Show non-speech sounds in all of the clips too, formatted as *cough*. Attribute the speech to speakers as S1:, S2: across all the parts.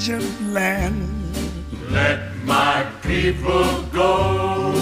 S1: Egypt land.
S2: Let my people go.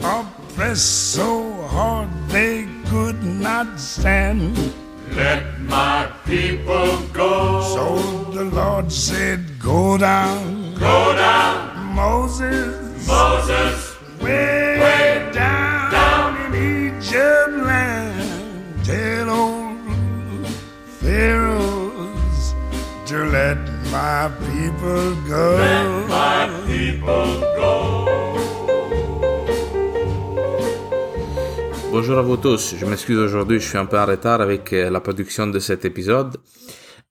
S1: Oppressed so hard they could not stand.
S2: Let my people go.
S1: So the Lord said, Go down,
S2: Go down,
S1: Moses,
S2: Moses,
S1: way,
S2: way
S1: down,
S2: down.
S1: in Egypt land. Tell old Pharaohs to let my people go.
S2: let my people go.
S3: Bonjour à vous tous, je m'excuse aujourd'hui, je suis un peu en retard avec euh, la production de cet épisode.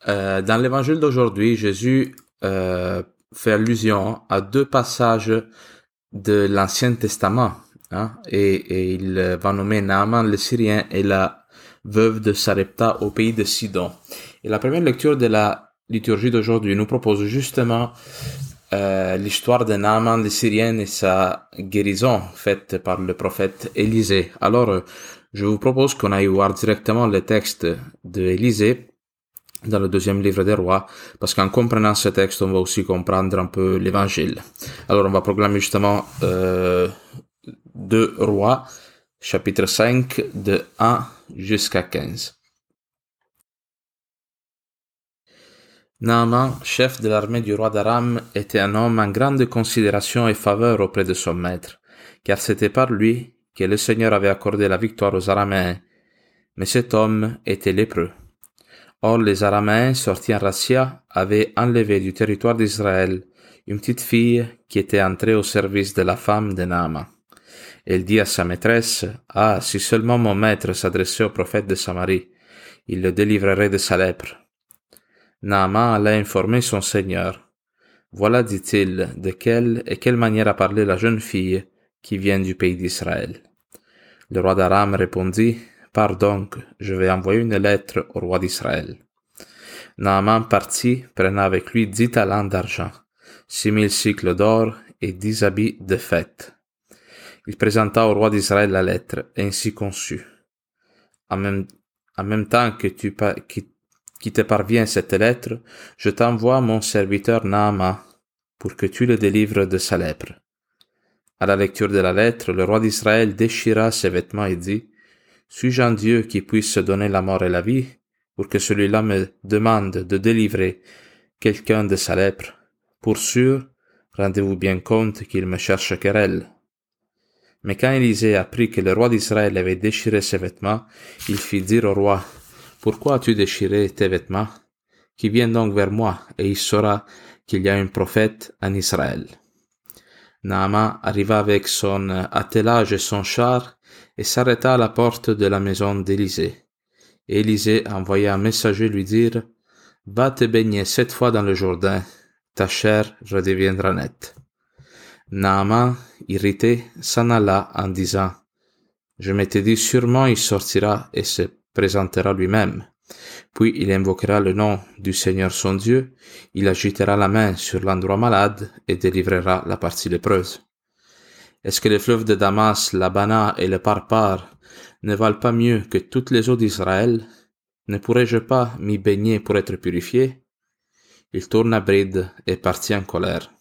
S3: Euh, dans l'évangile d'aujourd'hui, Jésus euh, fait allusion à deux passages de l'Ancien Testament. hein, et, et il va nommer Naaman le Syrien et la veuve de Sarepta au pays de Sidon. Et la première lecture de la liturgie d'aujourd'hui nous propose justement euh, l'histoire de Naaman le Syrien et sa guérison faite par le prophète Élisée. Alors, euh, je vous propose qu'on aille voir directement le texte de Élisée dans le deuxième livre des rois, parce qu'en comprenant ce texte, on va aussi comprendre un peu l'évangile. Alors, on va proclamer justement euh, deux rois, chapitre 5, de 1 jusqu'à 15. Naaman, chef de l'armée du roi d'Aram, était un homme en grande considération et faveur auprès de son maître, car c'était par lui que le Seigneur avait accordé la victoire aux Araméens. Mais cet homme était lépreux. Or les Araméens, sortis en Rassia, avaient enlevé du territoire d'Israël une petite fille qui était entrée au service de la femme de Naaman. Elle dit à sa maîtresse, Ah, si seulement mon maître s'adressait au prophète de Samarie, il le délivrerait de sa lèpre. Naaman alla informer son seigneur. Voilà, dit-il, de quelle et quelle manière a parlé la jeune fille qui vient du pays d'Israël. Le roi d'Aram répondit, Pars je vais envoyer une lettre au roi d'Israël. Naaman partit, prenant avec lui dix talents d'argent, six mille cycles d'or et dix habits de fête. Il présenta au roi d'Israël la lettre, ainsi conçue. En même, temps que tu, pa- qui, te parvient cette lettre, je t'envoie mon serviteur Naaman, pour que tu le délivres de sa lèpre. À la lecture de la lettre, le roi d'Israël déchira ses vêtements et dit, Suis-je un Dieu qui puisse se donner la mort et la vie, pour que celui-là me demande de délivrer quelqu'un de sa lèpre? Pour sûr, rendez-vous bien compte qu'il me cherche querelle. Mais quand Élisée apprit que le roi d'Israël avait déchiré ses vêtements, il fit dire au roi, Pourquoi as-tu déchiré tes vêtements? Qui vienne donc vers moi, et il saura qu'il y a un prophète en Israël. Naaman arriva avec son attelage et son char, et s'arrêta à la porte de la maison d'Élisée. Élisée envoya un messager lui dire, Va te baigner sept fois dans le Jourdain, ta chair redeviendra nette. Naaman, irrité, s'en alla en disant, Je m'étais dit sûrement il sortira et se présentera lui-même. Puis il invoquera le nom du Seigneur son Dieu, il agitera la main sur l'endroit malade et délivrera la partie lépreuse. Est-ce que les fleuves de Damas, l'Abana et le Parpar ne valent pas mieux que toutes les eaux d'Israël? Ne pourrais-je pas m'y baigner pour être purifié? Il tourna bride et partit en colère.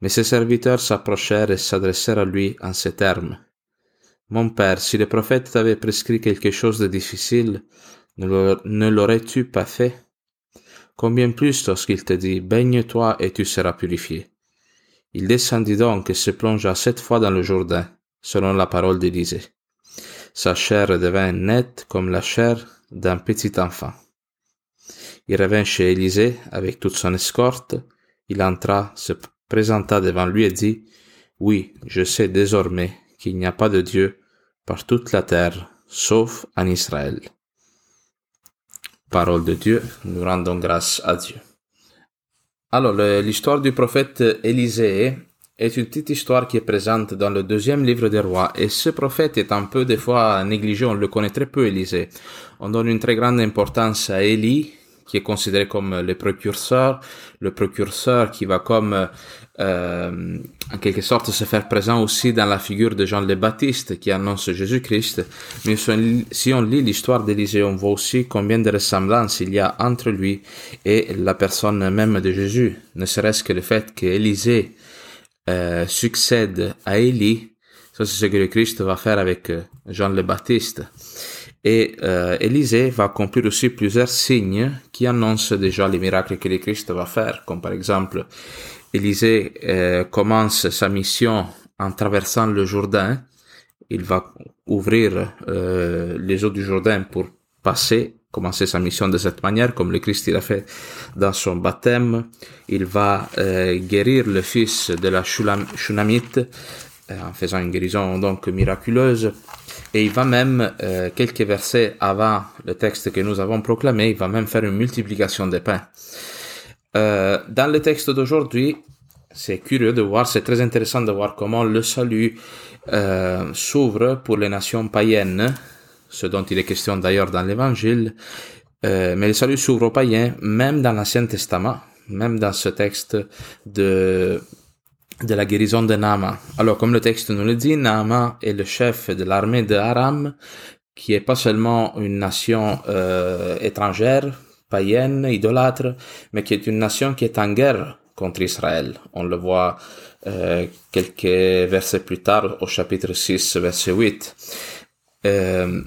S3: Mais ses serviteurs s'approchèrent et s'adressèrent à lui en ces termes. Mon père, si le prophète t'avait prescrit quelque chose de difficile, ne l'aurais- ne l'aurais-tu pas fait? Combien plus lorsqu'il te dit, baigne-toi et tu seras purifié. Il descendit donc et se plongea sept fois dans le Jourdain, selon la parole d'Élisée. Sa chair devint nette comme la chair d'un petit enfant. Il revint chez Élisée avec toute son escorte. Il entra, se présenta devant lui et dit, Oui, je sais désormais qu'il n'y a pas de Dieu par toute la terre, sauf en Israël. Parole de Dieu, nous rendons grâce à Dieu. Alors, l'histoire du prophète Élisée est une petite histoire qui est présente dans le deuxième livre des rois. Et ce prophète est un peu des fois négligé, on le connaît très peu, Élisée. On donne une très grande importance à Élie, qui est considéré comme le précurseur, le précurseur qui va comme euh, en quelque sorte se faire présent aussi dans la figure de Jean le Baptiste qui annonce Jésus-Christ. Mais si on lit l'histoire d'Élisée, on voit aussi combien de ressemblances il y a entre lui et la personne même de Jésus. Ne serait-ce que le fait qu'Élisée euh, succède à Élie, ça c'est ce que le Christ va faire avec euh, Jean le Baptiste. Et euh, Élisée va accomplir aussi plusieurs signes qui annoncent déjà les miracles que le Christ va faire, comme par exemple Élisée euh, commence sa mission en traversant le Jourdain. Il va ouvrir euh, les eaux du Jourdain pour passer, commencer sa mission de cette manière, comme le Christ l'a fait dans son baptême. Il va guérir le fils de la Shunamite en faisant une guérison donc miraculeuse. Et il va même, quelques versets avant le texte que nous avons proclamé, il va même faire une multiplication des pains. Euh, dans le texte d'aujourd'hui, c'est curieux de voir, c'est très intéressant de voir comment le salut euh, s'ouvre pour les nations païennes, ce dont il est question d'ailleurs dans l'Évangile, euh, mais le salut s'ouvre aux païens même dans l'Ancien Testament, même dans ce texte de de la guérison de Nama. Alors, comme le texte nous le dit, Nama est le chef de l'armée de Aram, qui est pas seulement une nation euh, étrangère, païenne, idolâtre, mais qui est une nation qui est en guerre contre Israël. On le voit euh, quelques versets plus tard au chapitre 6, verset 8. Euh,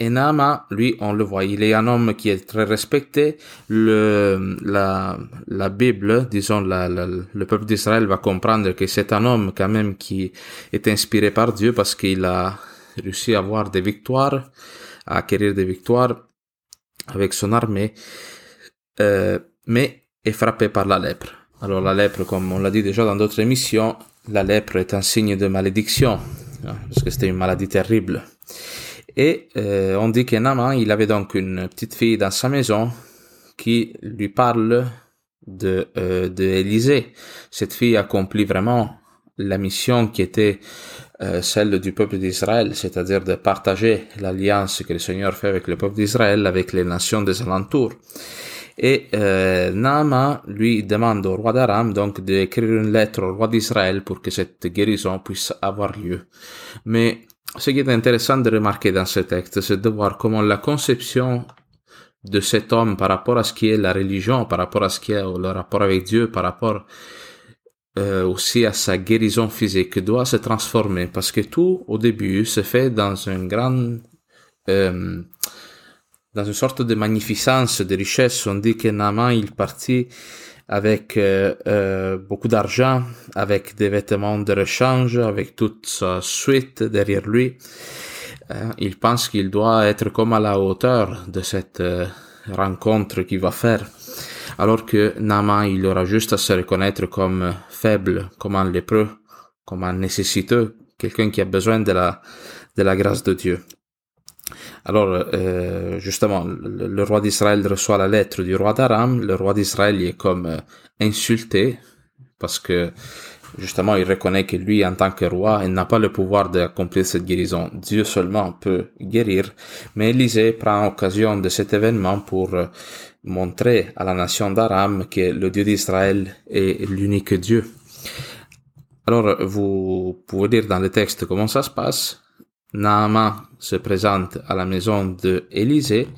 S3: et Nama, lui, on le voit, il est un homme qui est très respecté. Le, la, la Bible, disons, le peuple d'Israël va comprendre que c'est un homme quand même qui est inspiré par Dieu parce qu'il a réussi à avoir des victoires, à acquérir des victoires avec son armée, euh, mais est frappé par la lèpre. Alors la lèpre, comme on l'a dit déjà dans d'autres émissions, la lèpre est un signe de malédiction, hein, parce que c'était une maladie terrible. Et euh, on dit que Naaman, il avait donc une petite fille dans sa maison qui lui parle de, euh, de. Cette fille accomplit vraiment la mission qui était euh, celle du peuple d'Israël, c'est-à-dire de partager l'alliance que le Seigneur fait avec le peuple d'Israël, avec les nations des alentours. Et euh, Naama lui demande au roi d'Aram donc d'écrire une lettre au roi d'Israël pour que cette guérison puisse avoir lieu. Mais ce qui est intéressant de remarquer dans ce texte, c'est de voir comment la conception de cet homme par rapport à ce qui est la religion, par rapport à ce qui est le rapport avec Dieu, par rapport euh, aussi à sa guérison physique doit se transformer parce que tout au début se fait dans une grande euh, dans une sorte de magnificence, de richesse. On dit que Naaman il partit avec euh, euh, beaucoup d'argent, avec des vêtements de rechange, avec toute sa suite derrière lui. Euh, il pense qu'il doit être comme à la hauteur de cette rencontre qu'il va faire alors que Naaman, il aura juste à se reconnaître comme faible, comme un lépreux, comme un nécessiteux, quelqu'un qui a besoin de la, de la grâce de Dieu. Alors, euh, justement, le, roi d'Israël reçoit la lettre du roi d'Aram. Le roi d'Israël est comme euh, insulté parce que justement, il reconnaît que lui, en tant que roi, il n'a pas le pouvoir d'accomplir cette guérison. Dieu seulement peut guérir. Mais Élisée prend occasion de cet événement pour euh, montrer à la nation d'Aram que le Dieu d'Israël est l'unique Dieu. Alors, vous pouvez lire dans le texte comment ça se passe. Naaman se présente à la maison de Élisée.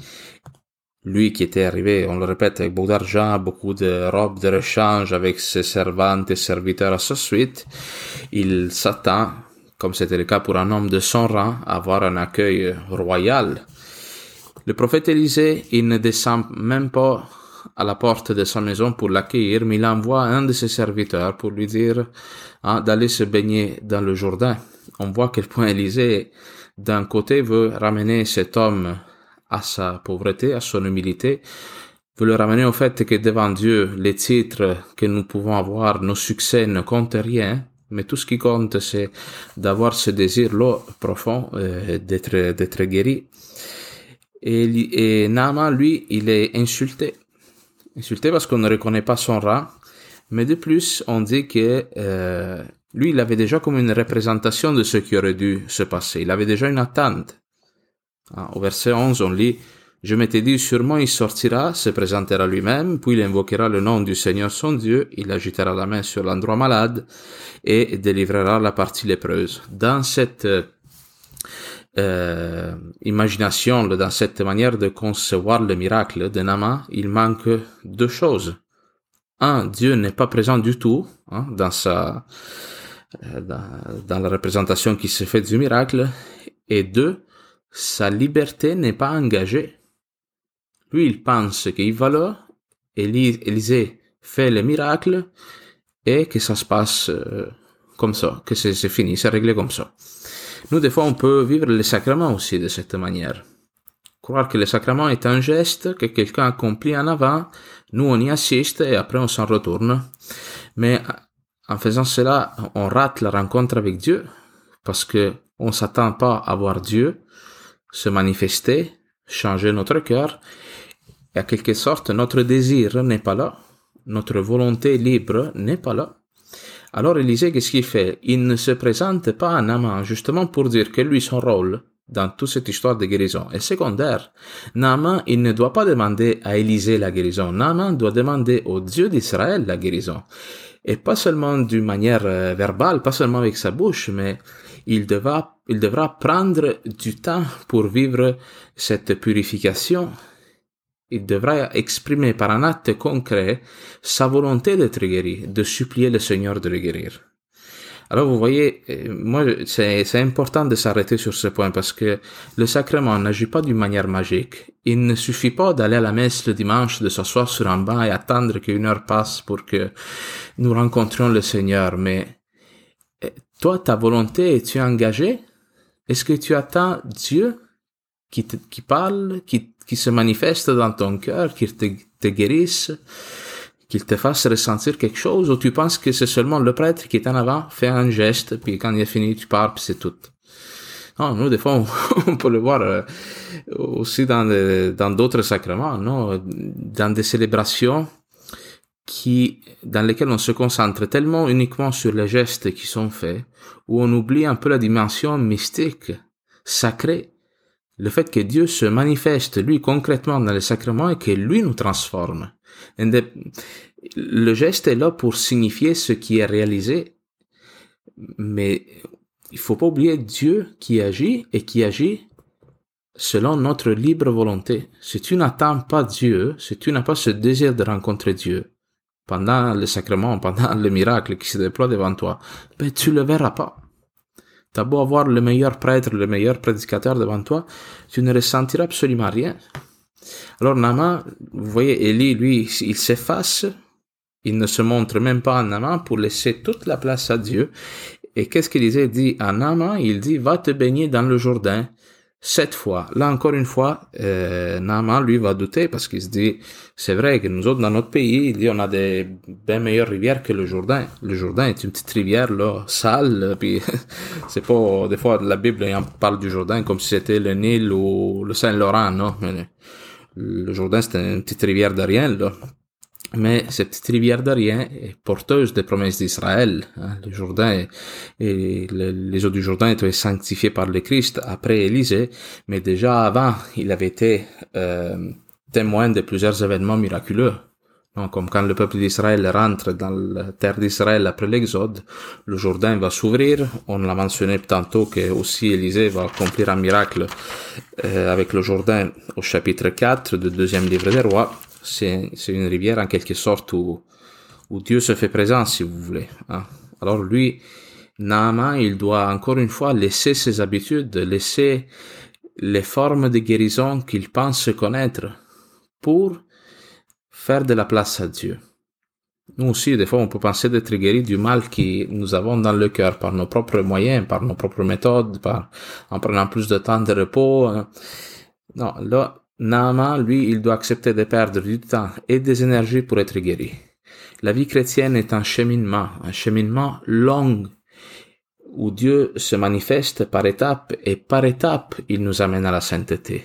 S3: Lui qui était arrivé, on le répète, avec beaucoup d'argent, beaucoup de robes de rechange, avec ses servantes et serviteurs à sa suite, il s'attend, comme c'était le cas pour un homme de son rang, à avoir un accueil royal. Le prophète Élisée, il ne descend même pas à la porte de sa maison pour l'accueillir, mais il envoie un de ses serviteurs pour lui dire hein, d'aller se baigner dans le Jourdain. On voit quel point Élisée, d'un côté, veut ramener cet homme à sa pauvreté, à son humilité, veut le ramener au fait que devant Dieu, les titres que nous pouvons avoir, nos succès ne comptent rien, mais tout ce qui compte, c'est d'avoir ce désir là profond euh, d'être d'être guéri. Et, et Naaman, lui, il est insulté. Insulté parce qu'on ne reconnaît pas son rang. Mais de plus, on dit que euh, lui, il avait déjà comme une représentation de ce qui aurait dû se passer. Il avait déjà une attente. Ah, au verset 11, on lit Je m'étais dit, sûrement il sortira, se présentera lui-même, puis il invoquera le nom du Seigneur son Dieu, il agitera la main sur l'endroit malade et délivrera la partie lépreuse. Dans cette euh, imagination, dans cette manière de concevoir le miracle de Nama, il manque deux choses. Un, Dieu n'est pas présent du tout hein, dans sa euh, dans, la représentation qui se fait du miracle. Et deux, sa liberté n'est pas engagée. Lui, il pense qu'il va là, Élisée fait le miracle et que ça se passe euh, comme ça, que c'est fini, c'est réglé comme ça. Nous, des fois, on peut vivre les sacrements aussi de cette manière. Croire que le sacrement est un geste que quelqu'un accomplit en avant, nous on y assiste et après on s'en retourne. Mais en faisant cela, on rate la rencontre avec Dieu parce que on s'attend pas à voir Dieu se manifester, changer notre cœur. Et à quelque sorte, notre désir n'est pas là. Notre volonté libre n'est pas là. Alors Élisée, qu'est-ce qu'il fait? Il ne se présente pas à Naaman justement pour dire que lui, son rôle dans toute cette histoire de guérison est secondaire. Naaman, il ne doit pas demander à Élisée la guérison. Naaman doit demander au Dieu d'Israël la guérison. Et pas seulement d'une manière euh, verbale, pas seulement avec sa bouche, mais il devra, il devra prendre du temps pour vivre cette purification. Il devra exprimer par un acte concret sa volonté d'être guéri, de supplier le Seigneur de le guérir. Alors vous voyez, euh, moi c'est important de s'arrêter sur ce point parce que le sacrement n'agit pas d'une manière magique. Il ne suffit pas d'aller à la messe le dimanche, de s'asseoir sur un banc et attendre qu'une heure passe pour que nous rencontrions le Seigneur. Mais euh, toi, ta volonté, es-tu engagée Est-ce que tu attends Dieu qui, te, qui parle, qui, qui se manifeste dans ton cœur, qui te, te guérisse? Qu'il te fasse ressentir quelque chose, ou tu penses que c'est seulement le prêtre qui est en avant, fait un geste, puis quand il est fini, tu pars, puis c'est tout. Non, nous, des fois, on, *laughs* peut le voir euh, aussi dans dans d'autres sacrements, non, dans des célébrations qui, dans lesquelles on se concentre tellement uniquement sur les gestes qui sont faits, où on oublie un peu la dimension mystique, sacrée, le fait que Dieu se manifeste, lui, concrètement dans les sacrements et que lui nous transforme. Le geste est là pour signifier ce qui est réalisé, mais il faut pas oublier Dieu qui agit et qui agit selon notre libre volonté. Si tu n'attends pas Dieu, si tu n'as pas ce désir de rencontrer Dieu pendant le sacrement, pendant le miracle qui se déploie devant toi, ben tu le verras pas. T'as beau avoir le meilleur prêtre, le meilleur prédicateur devant toi, tu ne ressentiras absolument rien. Alors Nama, vous voyez, Élie, lui, il s'efface, il ne se montre même pas à Nama pour laisser toute la place à Dieu. Et qu'est-ce qu'Élisée dit à Nama Il dit, va te baigner dans le Jourdain sept fois. Là encore une fois, euh, Naaman lui va douter parce qu'il se dit, c'est vrai que nous autres dans notre pays, il dit on a des bien meilleures rivières que le Jourdain. Le Jourdain est une petite rivière là, sale, puis *laughs* c'est pas des fois la Bible on parle du Jourdain comme si c'était le Nil ou le Saint-Laurent, non. Le Jourdain c'est une petite rivière de. Mais cette petite rivière d'Arien est porteuse des promesses d'Israël. Hein. Le Jourdain et les eaux du Jourdain étaient sanctifiées par le Christ après Élisée, mais déjà avant, il avait été euh, témoin de plusieurs événements miraculeux. Comme quand le peuple d'Israël rentre dans la terre d'Israël après l'Exode, le Jourdain va s'ouvrir. On l'a mentionné tantôt que aussi Élisée va accomplir un miracle euh, avec le Jourdain au chapitre 4 du deuxième livre des rois c'est une rivière en quelque sorte où, où Dieu se fait présent, si vous voulez. Hein. Alors lui, Naaman, il doit encore une fois laisser ses habitudes, laisser les formes de guérison qu'il pense connaître pour faire de la place à Dieu. Nous aussi, des fois, on peut penser d'être guéri du mal que nous avons dans le cœur par nos propres moyens, par nos propres méthodes, par, en prenant plus de temps de repos. Hein. Non, là, Naaman, lui, il doit accepter de perdre du temps et des énergies pour être guéri. La vie chrétienne est un cheminement, un cheminement long, où Dieu se manifeste par étapes et par étapes, il nous amène à la sainteté.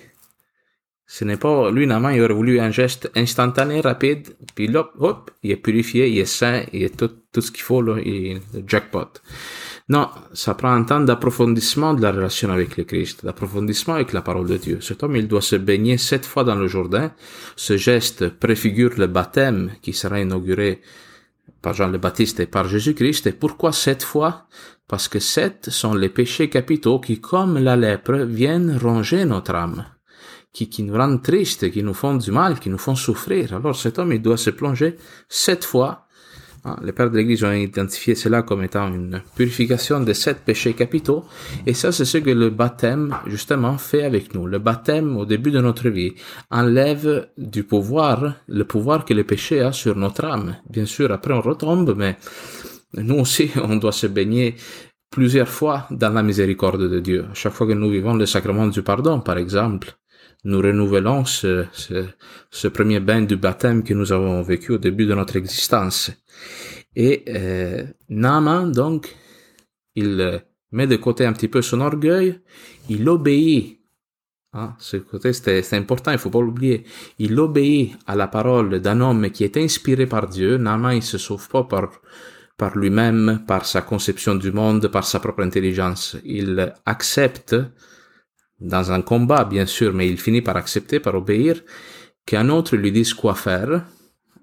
S3: Ce n'est pas, lui, Naaman, il aurait voulu un geste instantané, rapide, puis hop, hop, il est purifié, il est saint, il est tout, tout ce qu'il faut, là, il est jackpot. Non, ça prend un temps d'approfondissement de la relation avec le Christ, d'approfondissement avec la parole de Dieu. Cet homme, il doit se baigner sept fois dans le Jourdain. Ce geste préfigure le baptême qui sera inauguré par Jean le Baptiste et par Jésus-Christ. Et pourquoi sept fois? Parce que sept sont les péchés capitaux qui, comme la lèpre, viennent ronger notre âme, qui, nous rendent tristes, qui nous font du mal, qui nous font souffrir. Alors cet homme, il doit se plonger sept fois ah, les pères de l'Église ont identifié cela comme étant une purification des sept péchés capitaux, et ça c'est ce que le baptême justement fait avec nous. Le baptême au début de notre vie enlève du pouvoir, le pouvoir que le péché a sur notre âme. Bien sûr, après on retombe, mais nous aussi *laughs* on doit se baigner plusieurs fois dans la miséricorde de Dieu. Chaque fois que nous vivons le sacrement du pardon, par exemple, nous renouvelons ce, premier bain du baptême que nous avons vécu au début de notre existence. Et euh, Naaman, donc, il euh, met de côté un petit peu son orgueil, il obéit. Hein, ce côté, c'est important, il faut pas l'oublier. Il obéit à la parole d'un homme qui est inspiré par Dieu. Naaman, il se sauve pas par lui-même, par sa conception du monde, par sa propre intelligence. Il accepte, dans un combat, bien sûr, mais il finit par accepter, par obéir, qu'un autre lui dise quoi faire.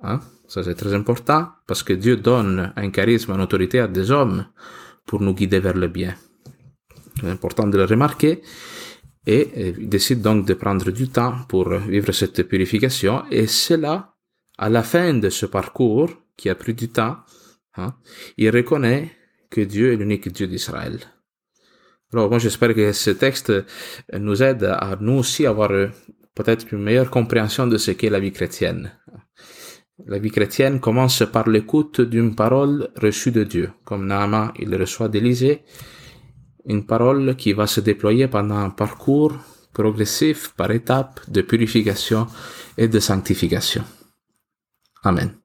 S3: Hein, ça, c'est très important parce que Dieu donne un charisme, une autorité à des hommes pour nous guider vers le bien. C'est important de le remarquer. Et il décide donc de prendre du temps pour vivre cette purification. Et c'est là, à la fin de ce parcours, qui a pris du temps, hein, il reconnaît que Dieu est l'unique Dieu d'Israël. Alors moi j'espère que ce texte nous aide à nous aussi avoir peut-être une meilleure compréhension de ce qu'est la vie chrétienne. La vie chrétienne commence par l'écoute d'une parole reçue de Dieu, comme Naama il reçoit d'Élysée, une parole qui va se déployer pendant un parcours progressif par étapes de purification et de sanctification. Amen.